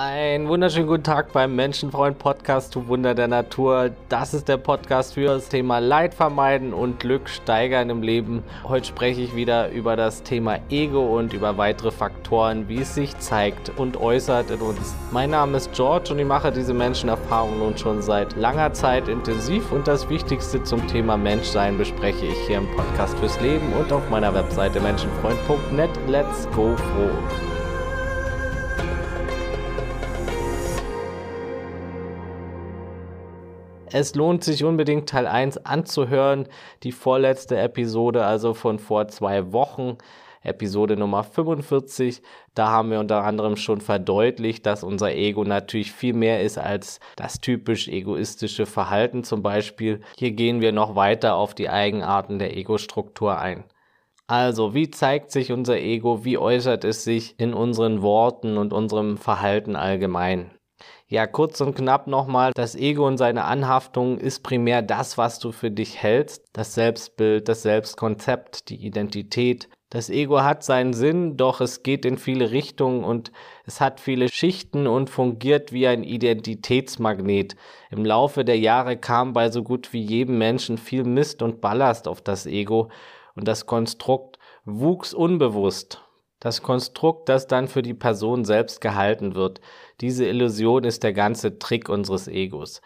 Ein wunderschönen guten Tag beim Menschenfreund Podcast zu Wunder der Natur. Das ist der Podcast für das Thema Leid vermeiden und Glück steigern im Leben. Heute spreche ich wieder über das Thema Ego und über weitere Faktoren, wie es sich zeigt und äußert in uns. Mein Name ist George und ich mache diese Menschenerfahrung nun schon seit langer Zeit intensiv und das Wichtigste zum Thema Menschsein bespreche ich hier im Podcast fürs Leben und auf meiner Webseite menschenfreund.net. Let's go froh! Es lohnt sich unbedingt Teil 1 anzuhören, die vorletzte Episode, also von vor zwei Wochen. Episode Nummer 45. Da haben wir unter anderem schon verdeutlicht, dass unser Ego natürlich viel mehr ist als das typisch egoistische Verhalten zum Beispiel. Hier gehen wir noch weiter auf die Eigenarten der Ego-Struktur ein. Also, wie zeigt sich unser Ego? Wie äußert es sich in unseren Worten und unserem Verhalten allgemein? Ja, kurz und knapp nochmal, das Ego und seine Anhaftung ist primär das, was du für dich hältst, das Selbstbild, das Selbstkonzept, die Identität. Das Ego hat seinen Sinn, doch es geht in viele Richtungen und es hat viele Schichten und fungiert wie ein Identitätsmagnet. Im Laufe der Jahre kam bei so gut wie jedem Menschen viel Mist und Ballast auf das Ego und das Konstrukt wuchs unbewusst. Das Konstrukt, das dann für die Person selbst gehalten wird. Diese Illusion ist der ganze Trick unseres Egos.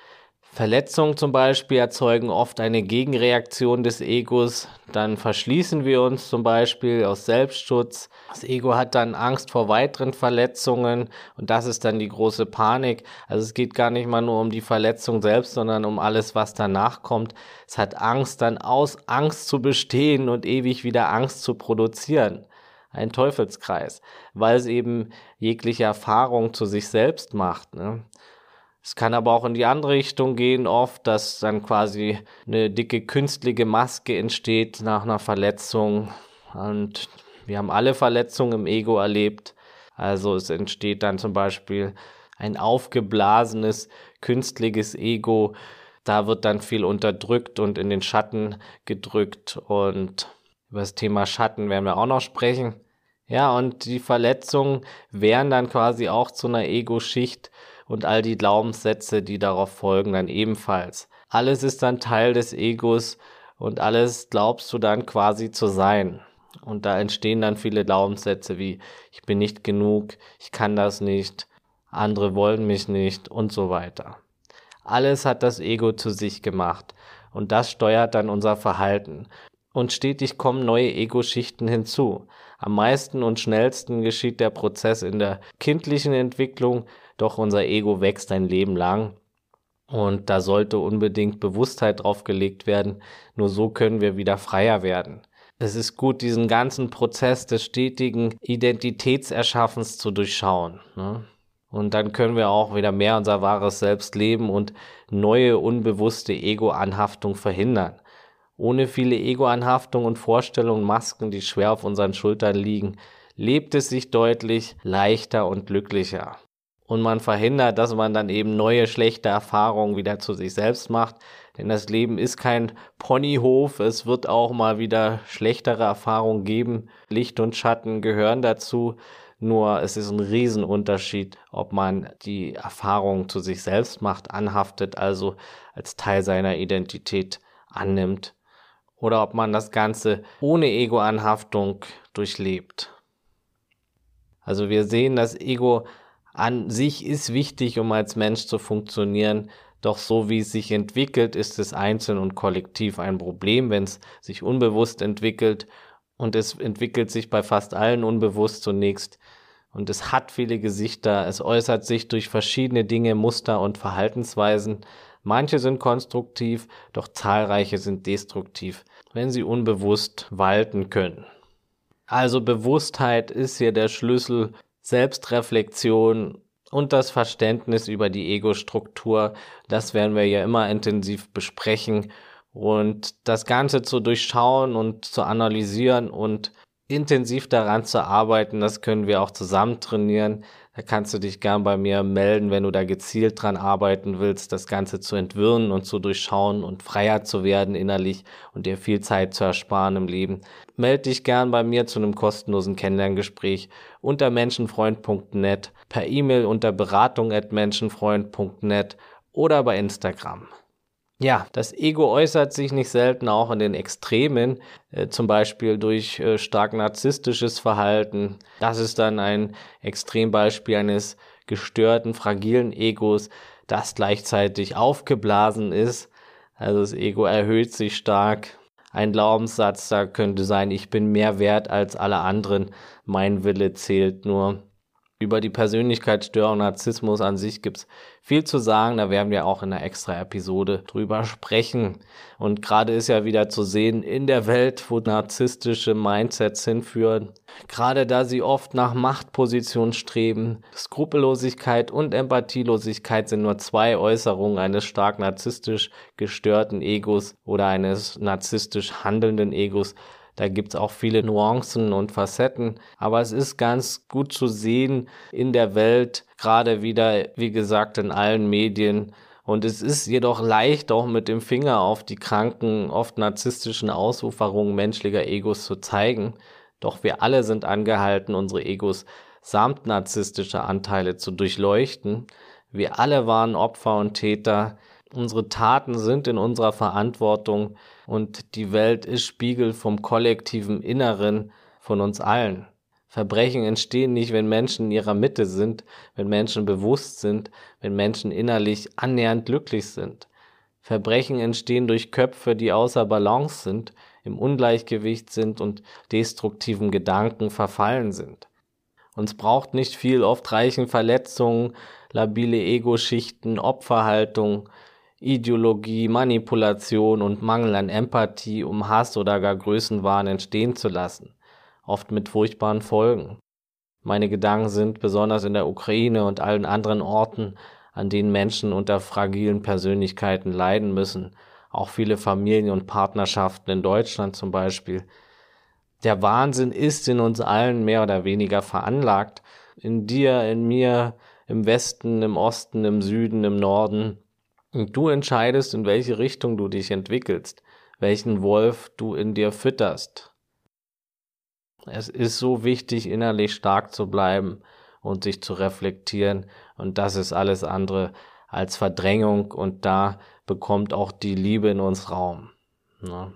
Verletzungen zum Beispiel erzeugen oft eine Gegenreaktion des Egos. Dann verschließen wir uns zum Beispiel aus Selbstschutz. Das Ego hat dann Angst vor weiteren Verletzungen und das ist dann die große Panik. Also es geht gar nicht mal nur um die Verletzung selbst, sondern um alles, was danach kommt. Es hat Angst dann aus Angst zu bestehen und ewig wieder Angst zu produzieren ein Teufelskreis, weil es eben jegliche Erfahrung zu sich selbst macht. Ne? Es kann aber auch in die andere Richtung gehen, oft, dass dann quasi eine dicke künstliche Maske entsteht nach einer Verletzung. Und wir haben alle Verletzungen im Ego erlebt. Also es entsteht dann zum Beispiel ein aufgeblasenes, künstliches Ego. Da wird dann viel unterdrückt und in den Schatten gedrückt und über das Thema Schatten werden wir auch noch sprechen. Ja, und die Verletzungen wären dann quasi auch zu einer Ego-Schicht und all die Glaubenssätze, die darauf folgen, dann ebenfalls. Alles ist dann Teil des Egos und alles glaubst du dann quasi zu sein. Und da entstehen dann viele Glaubenssätze wie ich bin nicht genug, ich kann das nicht, andere wollen mich nicht und so weiter. Alles hat das Ego zu sich gemacht und das steuert dann unser Verhalten und stetig kommen neue Ego-Schichten hinzu. Am meisten und schnellsten geschieht der Prozess in der kindlichen Entwicklung, doch unser Ego wächst ein Leben lang und da sollte unbedingt Bewusstheit drauf gelegt werden. Nur so können wir wieder freier werden. Es ist gut, diesen ganzen Prozess des stetigen Identitätserschaffens zu durchschauen. Ne? Und dann können wir auch wieder mehr unser wahres Selbst leben und neue unbewusste Ego-Anhaftung verhindern ohne viele Ego-Anhaftung und Vorstellungen, Masken, die schwer auf unseren Schultern liegen, lebt es sich deutlich leichter und glücklicher. Und man verhindert, dass man dann eben neue schlechte Erfahrungen wieder zu sich selbst macht. Denn das Leben ist kein Ponyhof. Es wird auch mal wieder schlechtere Erfahrungen geben. Licht und Schatten gehören dazu. Nur es ist ein Riesenunterschied, ob man die Erfahrung zu sich selbst macht, anhaftet, also als Teil seiner Identität annimmt oder ob man das Ganze ohne Ego-Anhaftung durchlebt. Also wir sehen, das Ego an sich ist wichtig, um als Mensch zu funktionieren. Doch so wie es sich entwickelt, ist es einzeln und kollektiv ein Problem, wenn es sich unbewusst entwickelt. Und es entwickelt sich bei fast allen unbewusst zunächst. Und es hat viele Gesichter. Es äußert sich durch verschiedene Dinge, Muster und Verhaltensweisen. Manche sind konstruktiv, doch zahlreiche sind destruktiv, wenn sie unbewusst walten können. Also Bewusstheit ist hier der Schlüssel, Selbstreflexion und das Verständnis über die Ego-Struktur, das werden wir ja immer intensiv besprechen und das Ganze zu durchschauen und zu analysieren und intensiv daran zu arbeiten, das können wir auch zusammen trainieren. Da kannst du dich gern bei mir melden, wenn du da gezielt dran arbeiten willst, das Ganze zu entwirren und zu durchschauen und freier zu werden innerlich und dir viel Zeit zu ersparen im Leben. Meld dich gern bei mir zu einem kostenlosen Kennenlerngespräch unter menschenfreund.net. per E-Mail unter beratung.menschenfreund.net oder bei Instagram. Ja, das Ego äußert sich nicht selten auch in den Extremen, äh, zum Beispiel durch äh, stark narzisstisches Verhalten. Das ist dann ein Extrembeispiel eines gestörten, fragilen Egos, das gleichzeitig aufgeblasen ist. Also das Ego erhöht sich stark. Ein Glaubenssatz da könnte sein, ich bin mehr wert als alle anderen, mein Wille zählt nur. Über die Persönlichkeitsstörung Narzissmus an sich gibt es viel zu sagen. Da werden wir auch in einer extra Episode drüber sprechen. Und gerade ist ja wieder zu sehen in der Welt, wo narzisstische Mindsets hinführen. Gerade da sie oft nach Machtposition streben. Skrupellosigkeit und Empathielosigkeit sind nur zwei Äußerungen eines stark narzisstisch gestörten Egos oder eines narzisstisch handelnden Egos. Da gibt es auch viele Nuancen und Facetten. Aber es ist ganz gut zu sehen in der Welt, gerade wieder, wie gesagt, in allen Medien. Und es ist jedoch leicht, auch mit dem Finger auf die kranken, oft narzisstischen Ausuferungen menschlicher Egos zu zeigen. Doch wir alle sind angehalten, unsere Egos samt narzisstischer Anteile zu durchleuchten. Wir alle waren Opfer und Täter. Unsere Taten sind in unserer Verantwortung und die Welt ist Spiegel vom kollektiven Inneren von uns allen. Verbrechen entstehen nicht, wenn Menschen in ihrer Mitte sind, wenn Menschen bewusst sind, wenn Menschen innerlich annähernd glücklich sind. Verbrechen entstehen durch Köpfe, die außer Balance sind, im Ungleichgewicht sind und destruktiven Gedanken verfallen sind. Uns braucht nicht viel, oft reichen Verletzungen, labile Ego-Schichten, Opferhaltung, Ideologie, Manipulation und Mangel an Empathie, um Hass oder gar Größenwahn entstehen zu lassen, oft mit furchtbaren Folgen. Meine Gedanken sind besonders in der Ukraine und allen anderen Orten, an denen Menschen unter fragilen Persönlichkeiten leiden müssen, auch viele Familien und Partnerschaften in Deutschland zum Beispiel. Der Wahnsinn ist in uns allen mehr oder weniger veranlagt, in dir, in mir, im Westen, im Osten, im Süden, im Norden, und du entscheidest, in welche Richtung du dich entwickelst, welchen Wolf du in dir fütterst. Es ist so wichtig, innerlich stark zu bleiben und sich zu reflektieren. Und das ist alles andere als Verdrängung. Und da bekommt auch die Liebe in uns Raum. Ne?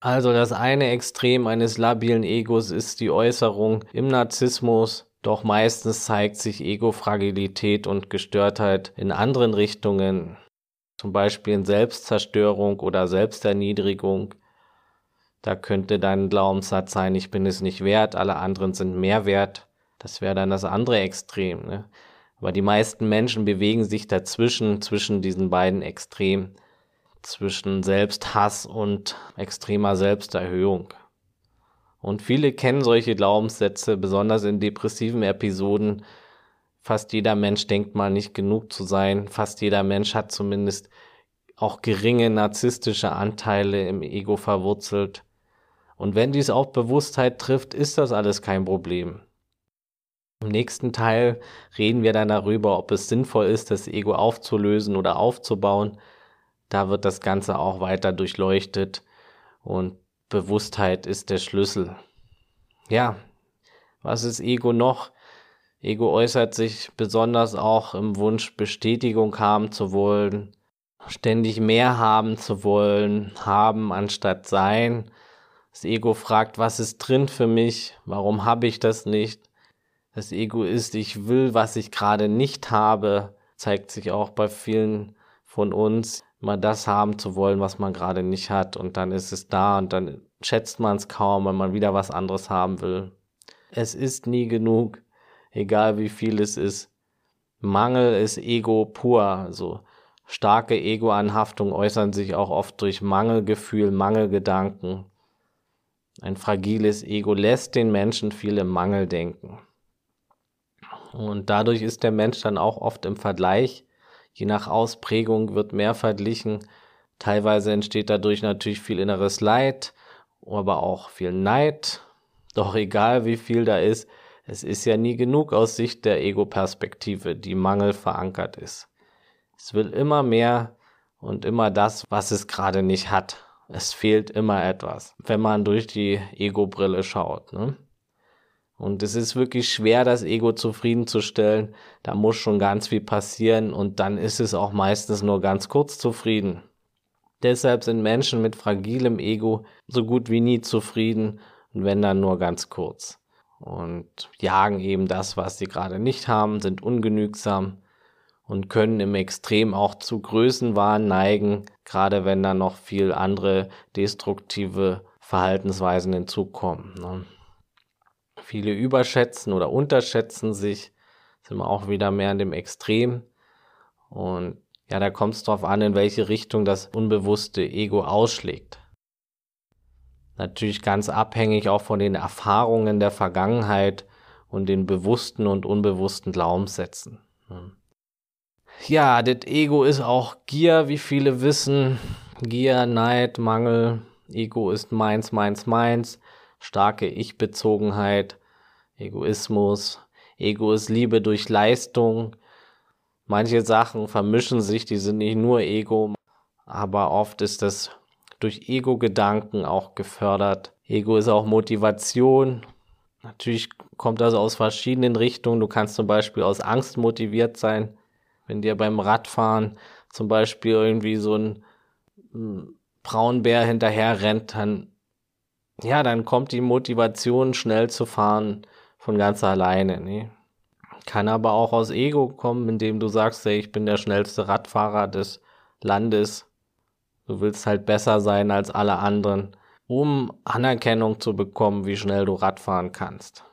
Also das eine Extrem eines labilen Egos ist die Äußerung im Narzissmus doch meistens zeigt sich Ego-Fragilität und Gestörtheit in anderen Richtungen, zum Beispiel in Selbstzerstörung oder Selbsterniedrigung. Da könnte dein Glaubenssatz sein, ich bin es nicht wert, alle anderen sind mehr wert. Das wäre dann das andere Extrem. Ne? Aber die meisten Menschen bewegen sich dazwischen, zwischen diesen beiden Extremen, zwischen Selbsthass und extremer Selbsterhöhung. Und viele kennen solche Glaubenssätze, besonders in depressiven Episoden. Fast jeder Mensch denkt mal nicht genug zu sein. Fast jeder Mensch hat zumindest auch geringe narzisstische Anteile im Ego verwurzelt. Und wenn dies auf Bewusstheit trifft, ist das alles kein Problem. Im nächsten Teil reden wir dann darüber, ob es sinnvoll ist, das Ego aufzulösen oder aufzubauen. Da wird das Ganze auch weiter durchleuchtet und Bewusstheit ist der Schlüssel. Ja, was ist Ego noch? Ego äußert sich besonders auch im Wunsch, Bestätigung haben zu wollen, ständig mehr haben zu wollen, haben anstatt sein. Das Ego fragt, was ist drin für mich? Warum habe ich das nicht? Das Ego ist, ich will, was ich gerade nicht habe, zeigt sich auch bei vielen von uns mal das haben zu wollen, was man gerade nicht hat. Und dann ist es da und dann schätzt man es kaum, wenn man wieder was anderes haben will. Es ist nie genug, egal wie viel es ist. Mangel ist Ego pur. Also starke Ego-Anhaftung äußern sich auch oft durch Mangelgefühl, Mangelgedanken. Ein fragiles Ego lässt den Menschen viel im Mangel denken. Und dadurch ist der Mensch dann auch oft im Vergleich Je nach Ausprägung wird mehr verglichen. Teilweise entsteht dadurch natürlich viel inneres Leid, aber auch viel Neid. Doch egal wie viel da ist, es ist ja nie genug aus Sicht der Ego-Perspektive, die Mangel verankert ist. Es will immer mehr und immer das, was es gerade nicht hat. Es fehlt immer etwas, wenn man durch die Ego-Brille schaut. Ne? Und es ist wirklich schwer, das Ego zufriedenzustellen. Da muss schon ganz viel passieren und dann ist es auch meistens nur ganz kurz zufrieden. Deshalb sind Menschen mit fragilem Ego so gut wie nie zufrieden und wenn dann nur ganz kurz. Und jagen eben das, was sie gerade nicht haben, sind ungenügsam und können im Extrem auch zu Größenwahn neigen, gerade wenn dann noch viel andere destruktive Verhaltensweisen hinzukommen. Ne? Viele überschätzen oder unterschätzen sich, sind wir auch wieder mehr in dem Extrem. Und ja, da kommt es darauf an, in welche Richtung das unbewusste Ego ausschlägt. Natürlich ganz abhängig auch von den Erfahrungen der Vergangenheit und den bewussten und unbewussten Glaubenssätzen. Ja, das Ego ist auch Gier, wie viele wissen. Gier, Neid, Mangel. Ego ist meins, meins, meins starke Ich-Bezogenheit, Egoismus. Ego ist Liebe durch Leistung. Manche Sachen vermischen sich, die sind nicht nur Ego, aber oft ist das durch Ego-Gedanken auch gefördert. Ego ist auch Motivation. Natürlich kommt das aus verschiedenen Richtungen. Du kannst zum Beispiel aus Angst motiviert sein. Wenn dir beim Radfahren zum Beispiel irgendwie so ein hm, Braunbär hinterher rennt, dann ja, dann kommt die Motivation, schnell zu fahren, von ganz alleine. Ne? Kann aber auch aus Ego kommen, indem du sagst, hey, ich bin der schnellste Radfahrer des Landes. Du willst halt besser sein als alle anderen, um Anerkennung zu bekommen, wie schnell du Radfahren kannst.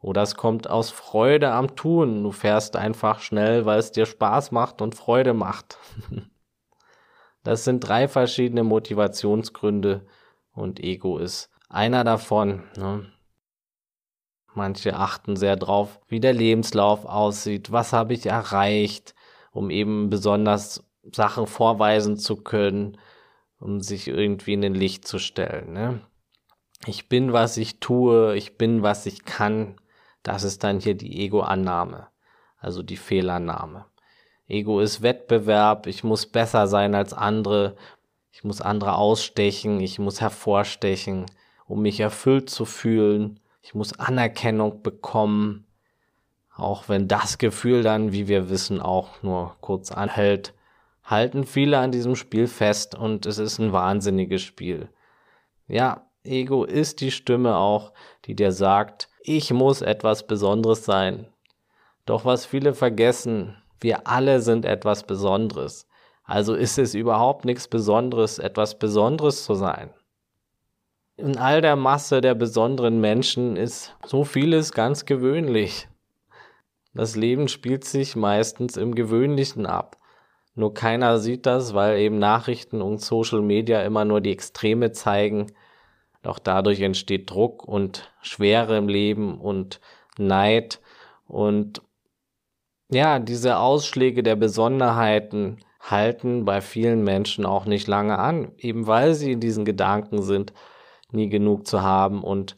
Oder es kommt aus Freude am Tun. Du fährst einfach schnell, weil es dir Spaß macht und Freude macht. das sind drei verschiedene Motivationsgründe und Ego ist einer davon. Ne? Manche achten sehr drauf, wie der Lebenslauf aussieht, was habe ich erreicht, um eben besonders Sachen vorweisen zu können, um sich irgendwie in den Licht zu stellen. Ne? Ich bin, was ich tue, ich bin, was ich kann. Das ist dann hier die Ego-Annahme, also die Fehlannahme. Ego ist Wettbewerb, ich muss besser sein als andere, ich muss andere ausstechen, ich muss hervorstechen, um mich erfüllt zu fühlen. Ich muss Anerkennung bekommen, auch wenn das Gefühl dann, wie wir wissen, auch nur kurz anhält, halten viele an diesem Spiel fest und es ist ein wahnsinniges Spiel. Ja, Ego ist die Stimme auch, die dir sagt, ich muss etwas Besonderes sein. Doch was viele vergessen, wir alle sind etwas Besonderes. Also ist es überhaupt nichts Besonderes, etwas Besonderes zu sein in all der Masse der besonderen Menschen ist so vieles ganz gewöhnlich. Das Leben spielt sich meistens im Gewöhnlichen ab. Nur keiner sieht das, weil eben Nachrichten und Social Media immer nur die Extreme zeigen. Doch dadurch entsteht Druck und Schwere im Leben und Neid und ja, diese Ausschläge der Besonderheiten halten bei vielen Menschen auch nicht lange an, eben weil sie in diesen Gedanken sind, nie genug zu haben und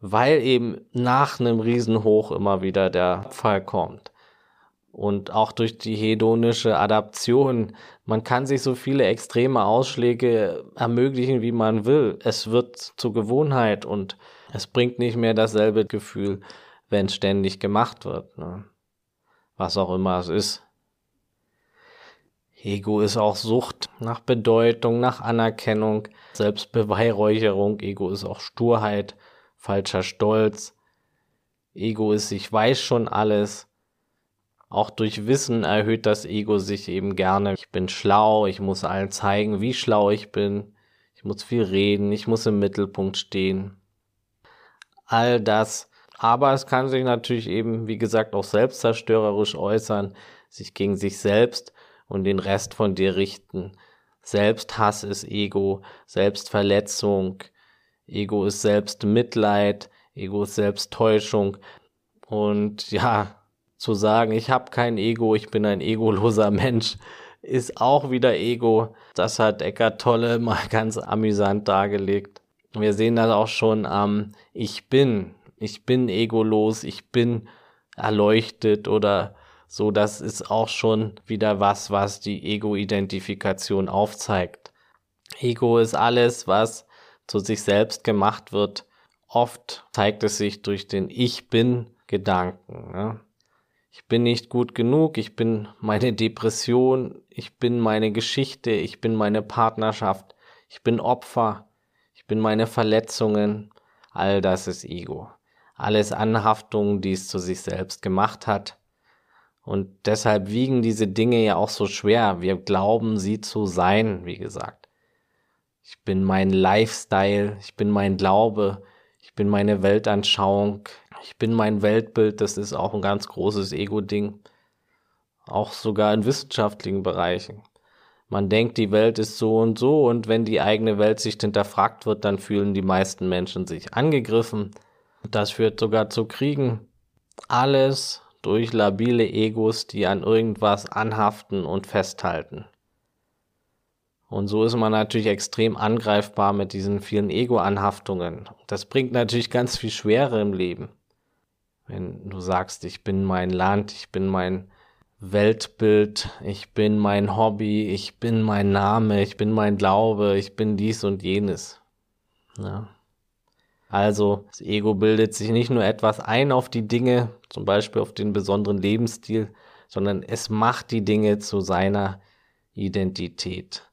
weil eben nach einem Riesenhoch immer wieder der Fall kommt. Und auch durch die hedonische Adaption, man kann sich so viele extreme Ausschläge ermöglichen, wie man will. Es wird zur Gewohnheit und es bringt nicht mehr dasselbe Gefühl, wenn es ständig gemacht wird. Ne? Was auch immer es ist. Ego ist auch Sucht nach Bedeutung, nach Anerkennung, Selbstbeweihräucherung. Ego ist auch Sturheit, falscher Stolz. Ego ist, ich weiß schon alles. Auch durch Wissen erhöht das Ego sich eben gerne. Ich bin schlau, ich muss allen zeigen, wie schlau ich bin. Ich muss viel reden, ich muss im Mittelpunkt stehen. All das. Aber es kann sich natürlich eben, wie gesagt, auch selbstzerstörerisch äußern, sich gegen sich selbst und den Rest von dir richten. Selbsthass ist Ego, Selbstverletzung, Ego ist Selbstmitleid, Ego ist Selbsttäuschung. Und ja, zu sagen, ich habe kein Ego, ich bin ein egoloser Mensch, ist auch wieder Ego. Das hat Eckart Tolle mal ganz amüsant dargelegt. Wir sehen das auch schon am Ich bin. Ich bin egolos, ich bin erleuchtet oder so, das ist auch schon wieder was, was die Ego-Identifikation aufzeigt. Ego ist alles, was zu sich selbst gemacht wird, oft zeigt es sich durch den Ich bin Gedanken. Ne? Ich bin nicht gut genug, ich bin meine Depression, ich bin meine Geschichte, ich bin meine Partnerschaft, ich bin Opfer, ich bin meine Verletzungen. All das ist Ego. Alles Anhaftungen, die es zu sich selbst gemacht hat. Und deshalb wiegen diese Dinge ja auch so schwer. Wir glauben, sie zu sein, wie gesagt. Ich bin mein Lifestyle, ich bin mein Glaube, ich bin meine Weltanschauung, ich bin mein Weltbild, das ist auch ein ganz großes Ego-Ding. Auch sogar in wissenschaftlichen Bereichen. Man denkt, die Welt ist so und so und wenn die eigene Weltsicht hinterfragt wird, dann fühlen die meisten Menschen sich angegriffen. Das führt sogar zu Kriegen. Alles durch labile Egos, die an irgendwas anhaften und festhalten. Und so ist man natürlich extrem angreifbar mit diesen vielen Ego-Anhaftungen. Das bringt natürlich ganz viel Schwere im Leben. Wenn du sagst, ich bin mein Land, ich bin mein Weltbild, ich bin mein Hobby, ich bin mein Name, ich bin mein Glaube, ich bin dies und jenes. Ja. Also das Ego bildet sich nicht nur etwas ein auf die Dinge, zum Beispiel auf den besonderen Lebensstil, sondern es macht die Dinge zu seiner Identität.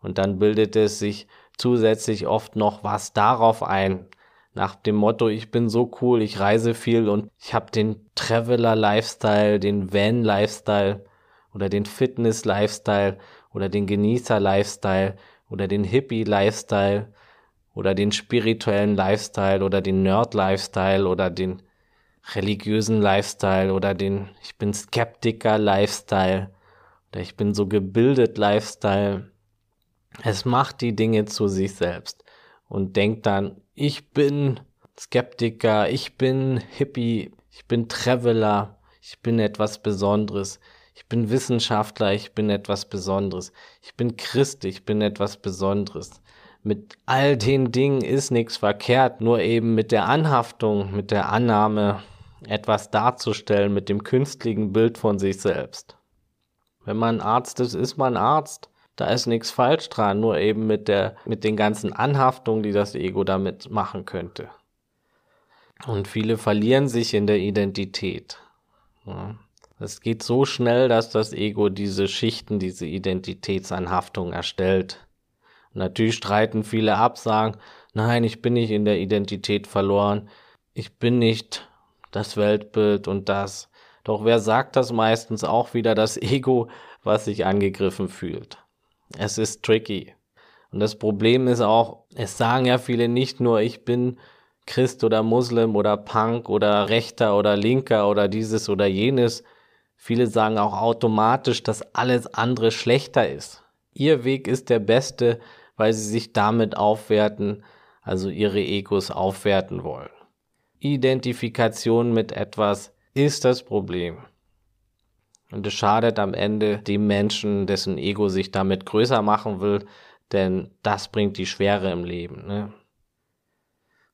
Und dann bildet es sich zusätzlich oft noch was darauf ein. Nach dem Motto, ich bin so cool, ich reise viel und ich habe den Traveler-Lifestyle, den Van-Lifestyle oder den Fitness-Lifestyle oder den Genießer-Lifestyle oder den Hippie-Lifestyle oder den spirituellen Lifestyle oder den Nerd-Lifestyle oder den religiösen Lifestyle oder den ich bin Skeptiker-Lifestyle oder ich bin so gebildet Lifestyle. Es macht die Dinge zu sich selbst und denkt dann, ich bin Skeptiker, ich bin Hippie, ich bin Traveler, ich bin etwas Besonderes, ich bin Wissenschaftler, ich bin etwas Besonderes, ich bin Christ, ich bin etwas Besonderes. Mit all den Dingen ist nichts verkehrt, nur eben mit der Anhaftung, mit der Annahme, etwas darzustellen, mit dem künstlichen Bild von sich selbst. Wenn man Arzt ist, ist man Arzt. Da ist nichts falsch dran, nur eben mit der, mit den ganzen Anhaftungen, die das Ego damit machen könnte. Und viele verlieren sich in der Identität. Es geht so schnell, dass das Ego diese Schichten, diese Identitätsanhaftung erstellt. Natürlich streiten viele ab, sagen, nein, ich bin nicht in der Identität verloren, ich bin nicht das Weltbild und das. Doch wer sagt das meistens auch wieder das Ego, was sich angegriffen fühlt? Es ist tricky. Und das Problem ist auch, es sagen ja viele nicht nur, ich bin Christ oder Muslim oder Punk oder Rechter oder Linker oder dieses oder jenes. Viele sagen auch automatisch, dass alles andere schlechter ist. Ihr Weg ist der beste, weil sie sich damit aufwerten, also ihre Egos aufwerten wollen. Identifikation mit etwas ist das Problem. Und es schadet am Ende dem Menschen, dessen Ego sich damit größer machen will, denn das bringt die Schwere im Leben. Ne?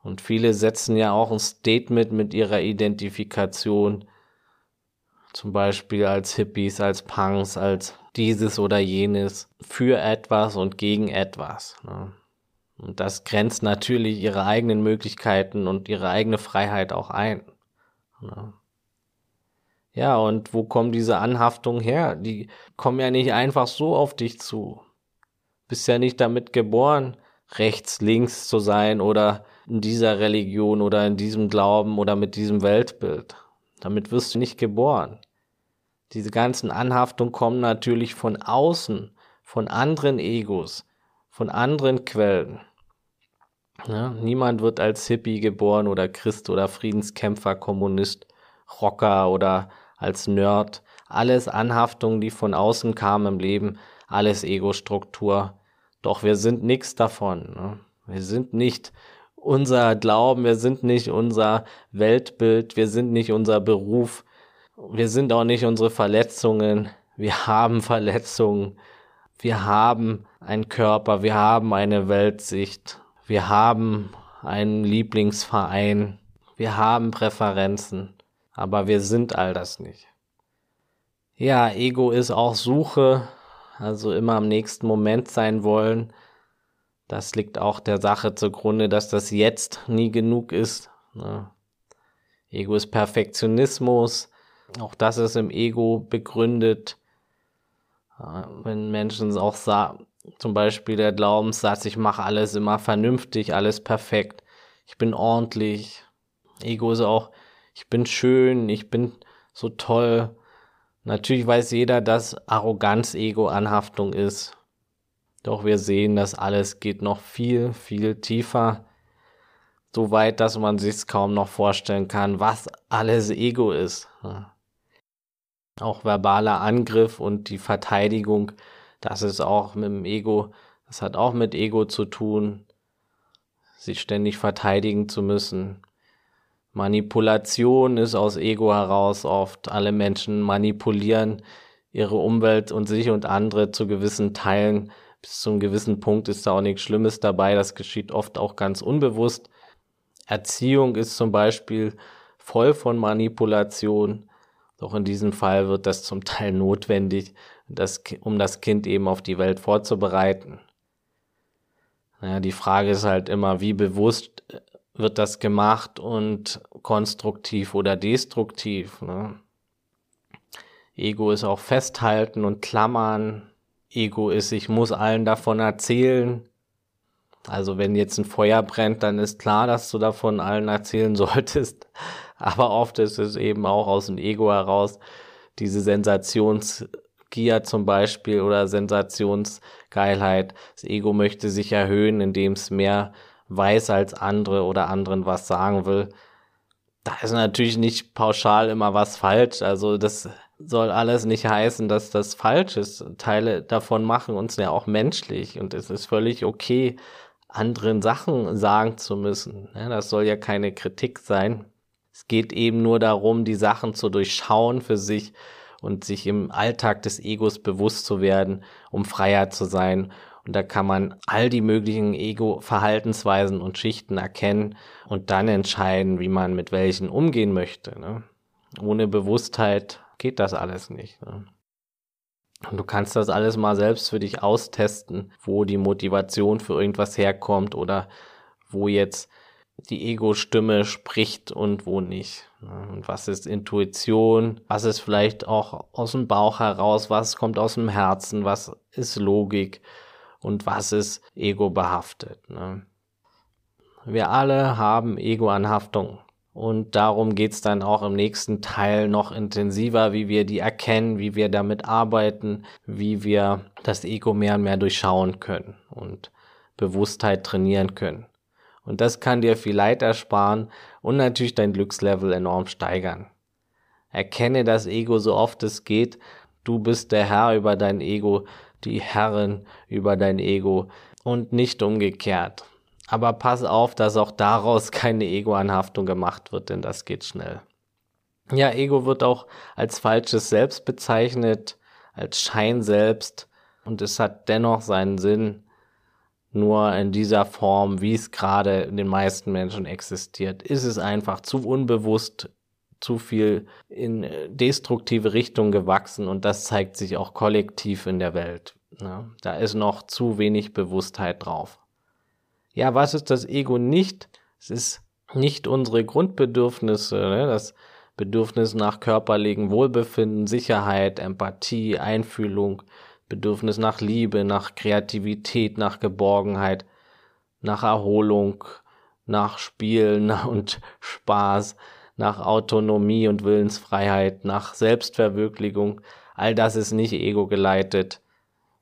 Und viele setzen ja auch ein Statement mit ihrer Identifikation, zum Beispiel als Hippies, als Punks, als dieses oder jenes, für etwas und gegen etwas. Ne? Und das grenzt natürlich ihre eigenen Möglichkeiten und ihre eigene Freiheit auch ein. Ne? Ja, und wo kommen diese Anhaftungen her? Die kommen ja nicht einfach so auf dich zu. Bist ja nicht damit geboren, rechts, links zu sein oder in dieser Religion oder in diesem Glauben oder mit diesem Weltbild. Damit wirst du nicht geboren. Diese ganzen Anhaftungen kommen natürlich von außen, von anderen Egos, von anderen Quellen. Ja, niemand wird als Hippie geboren oder Christ oder Friedenskämpfer, Kommunist, Rocker oder als Nerd, alles Anhaftungen, die von außen kamen im Leben, alles Ego-Struktur. Doch wir sind nichts davon. Ne? Wir sind nicht unser Glauben, wir sind nicht unser Weltbild, wir sind nicht unser Beruf, wir sind auch nicht unsere Verletzungen. Wir haben Verletzungen, wir haben einen Körper, wir haben eine Weltsicht, wir haben einen Lieblingsverein, wir haben Präferenzen aber wir sind all das nicht. Ja, Ego ist auch Suche, also immer am nächsten Moment sein wollen, Das liegt auch der Sache zugrunde, dass das Jetzt nie genug ist. Ne? Ego ist Perfektionismus. Auch das ist im Ego begründet. Wenn Menschen auch sagen, zum Beispiel der Glaubenssatz, ich mache alles immer vernünftig, alles perfekt, ich bin ordentlich. Ego ist auch, ich bin schön, ich bin so toll. Natürlich weiß jeder, dass Arroganz Ego-Anhaftung ist. Doch wir sehen, dass alles geht noch viel, viel tiefer. So weit, dass man sich kaum noch vorstellen kann, was alles Ego ist. Auch verbaler Angriff und die Verteidigung, das ist auch mit dem Ego, das hat auch mit Ego zu tun, sich ständig verteidigen zu müssen. Manipulation ist aus Ego heraus oft. Alle Menschen manipulieren ihre Umwelt und sich und andere zu gewissen Teilen bis zu einem gewissen Punkt ist da auch nichts Schlimmes dabei. Das geschieht oft auch ganz unbewusst. Erziehung ist zum Beispiel voll von Manipulation. Doch in diesem Fall wird das zum Teil notwendig, das, um das Kind eben auf die Welt vorzubereiten. Naja, die Frage ist halt immer, wie bewusst wird das gemacht und konstruktiv oder destruktiv. Ne? Ego ist auch festhalten und klammern, Ego ist, ich muss allen davon erzählen. Also wenn jetzt ein Feuer brennt, dann ist klar, dass du davon allen erzählen solltest. Aber oft ist es eben auch aus dem Ego heraus diese Sensationsgier zum Beispiel oder Sensationsgeilheit. Das Ego möchte sich erhöhen, indem es mehr weiß als andere oder anderen was sagen will. Da ist natürlich nicht pauschal immer was falsch. Also das soll alles nicht heißen, dass das falsch ist. Teile davon machen uns ja auch menschlich und es ist völlig okay, anderen Sachen sagen zu müssen. Das soll ja keine Kritik sein. Es geht eben nur darum, die Sachen zu durchschauen für sich und sich im Alltag des Egos bewusst zu werden, um freier zu sein. Und da kann man all die möglichen Ego-Verhaltensweisen und Schichten erkennen und dann entscheiden, wie man mit welchen umgehen möchte. Ne? Ohne Bewusstheit geht das alles nicht. Ne? Und du kannst das alles mal selbst für dich austesten, wo die Motivation für irgendwas herkommt oder wo jetzt die Ego-Stimme spricht und wo nicht. Und was ist Intuition? Was ist vielleicht auch aus dem Bauch heraus? Was kommt aus dem Herzen? Was ist Logik? Und was ist Ego behaftet? Ne? Wir alle haben Ego-Anhaftung. Und darum geht's dann auch im nächsten Teil noch intensiver, wie wir die erkennen, wie wir damit arbeiten, wie wir das Ego mehr und mehr durchschauen können und Bewusstheit trainieren können. Und das kann dir viel Leid ersparen und natürlich dein Glückslevel enorm steigern. Erkenne das Ego so oft es geht. Du bist der Herr über dein Ego, die Herrin über dein Ego und nicht umgekehrt. Aber pass auf, dass auch daraus keine Ego-Anhaftung gemacht wird, denn das geht schnell. Ja, Ego wird auch als falsches Selbst bezeichnet, als Schein selbst und es hat dennoch seinen Sinn, nur in dieser Form, wie es gerade in den meisten Menschen existiert, ist es einfach zu unbewusst, zu viel in destruktive Richtung gewachsen und das zeigt sich auch kollektiv in der Welt. Ne? Da ist noch zu wenig Bewusstheit drauf. Ja, was ist das Ego nicht? Es ist nicht unsere Grundbedürfnisse, ne? das Bedürfnis nach körperlichem Wohlbefinden, Sicherheit, Empathie, Einfühlung, Bedürfnis nach Liebe, nach Kreativität, nach Geborgenheit, nach Erholung, nach Spielen und Spaß, nach Autonomie und Willensfreiheit, nach Selbstverwirklichung. All das ist nicht ego geleitet.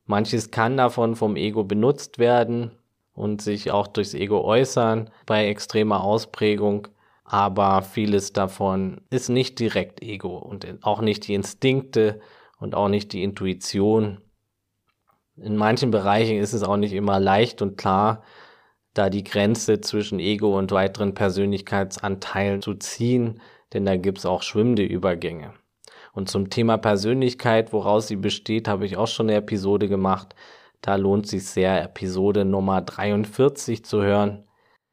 Manches kann davon vom Ego benutzt werden, und sich auch durchs Ego äußern bei extremer Ausprägung. Aber vieles davon ist nicht direkt Ego und auch nicht die Instinkte und auch nicht die Intuition. In manchen Bereichen ist es auch nicht immer leicht und klar, da die Grenze zwischen Ego und weiteren Persönlichkeitsanteilen zu ziehen, denn da gibt es auch schwimmende Übergänge. Und zum Thema Persönlichkeit, woraus sie besteht, habe ich auch schon eine Episode gemacht. Da lohnt sich sehr, Episode Nummer 43 zu hören.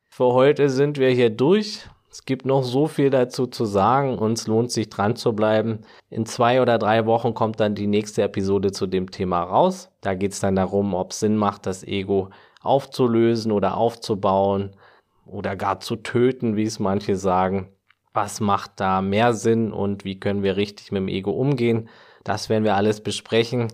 Für heute sind wir hier durch. Es gibt noch so viel dazu zu sagen. Uns lohnt sich dran zu bleiben. In zwei oder drei Wochen kommt dann die nächste Episode zu dem Thema raus. Da geht es dann darum, ob es Sinn macht, das Ego aufzulösen oder aufzubauen oder gar zu töten, wie es manche sagen. Was macht da mehr Sinn und wie können wir richtig mit dem Ego umgehen? Das werden wir alles besprechen.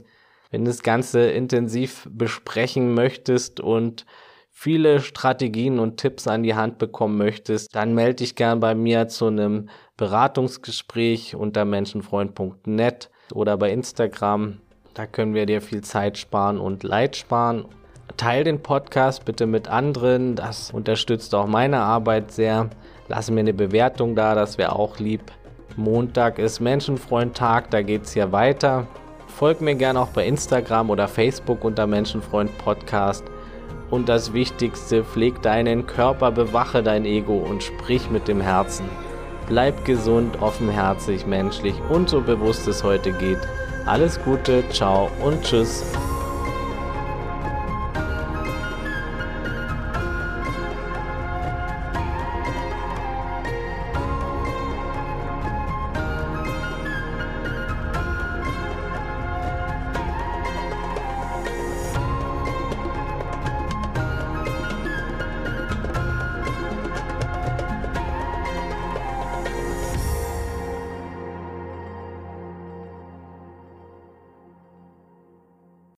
Wenn du das Ganze intensiv besprechen möchtest und viele Strategien und Tipps an die Hand bekommen möchtest, dann melde dich gern bei mir zu einem Beratungsgespräch unter menschenfreund.net oder bei Instagram. Da können wir dir viel Zeit sparen und Leid sparen. Teil den Podcast bitte mit anderen, das unterstützt auch meine Arbeit sehr. Lass mir eine Bewertung da, das wäre auch lieb. Montag ist Menschenfreund-Tag, da geht es hier weiter. Folg mir gerne auch bei Instagram oder Facebook unter Menschenfreund Podcast. Und das Wichtigste, pfleg deinen Körper, bewache dein Ego und sprich mit dem Herzen. Bleib gesund, offenherzig, menschlich und so bewusst es heute geht. Alles Gute, ciao und tschüss.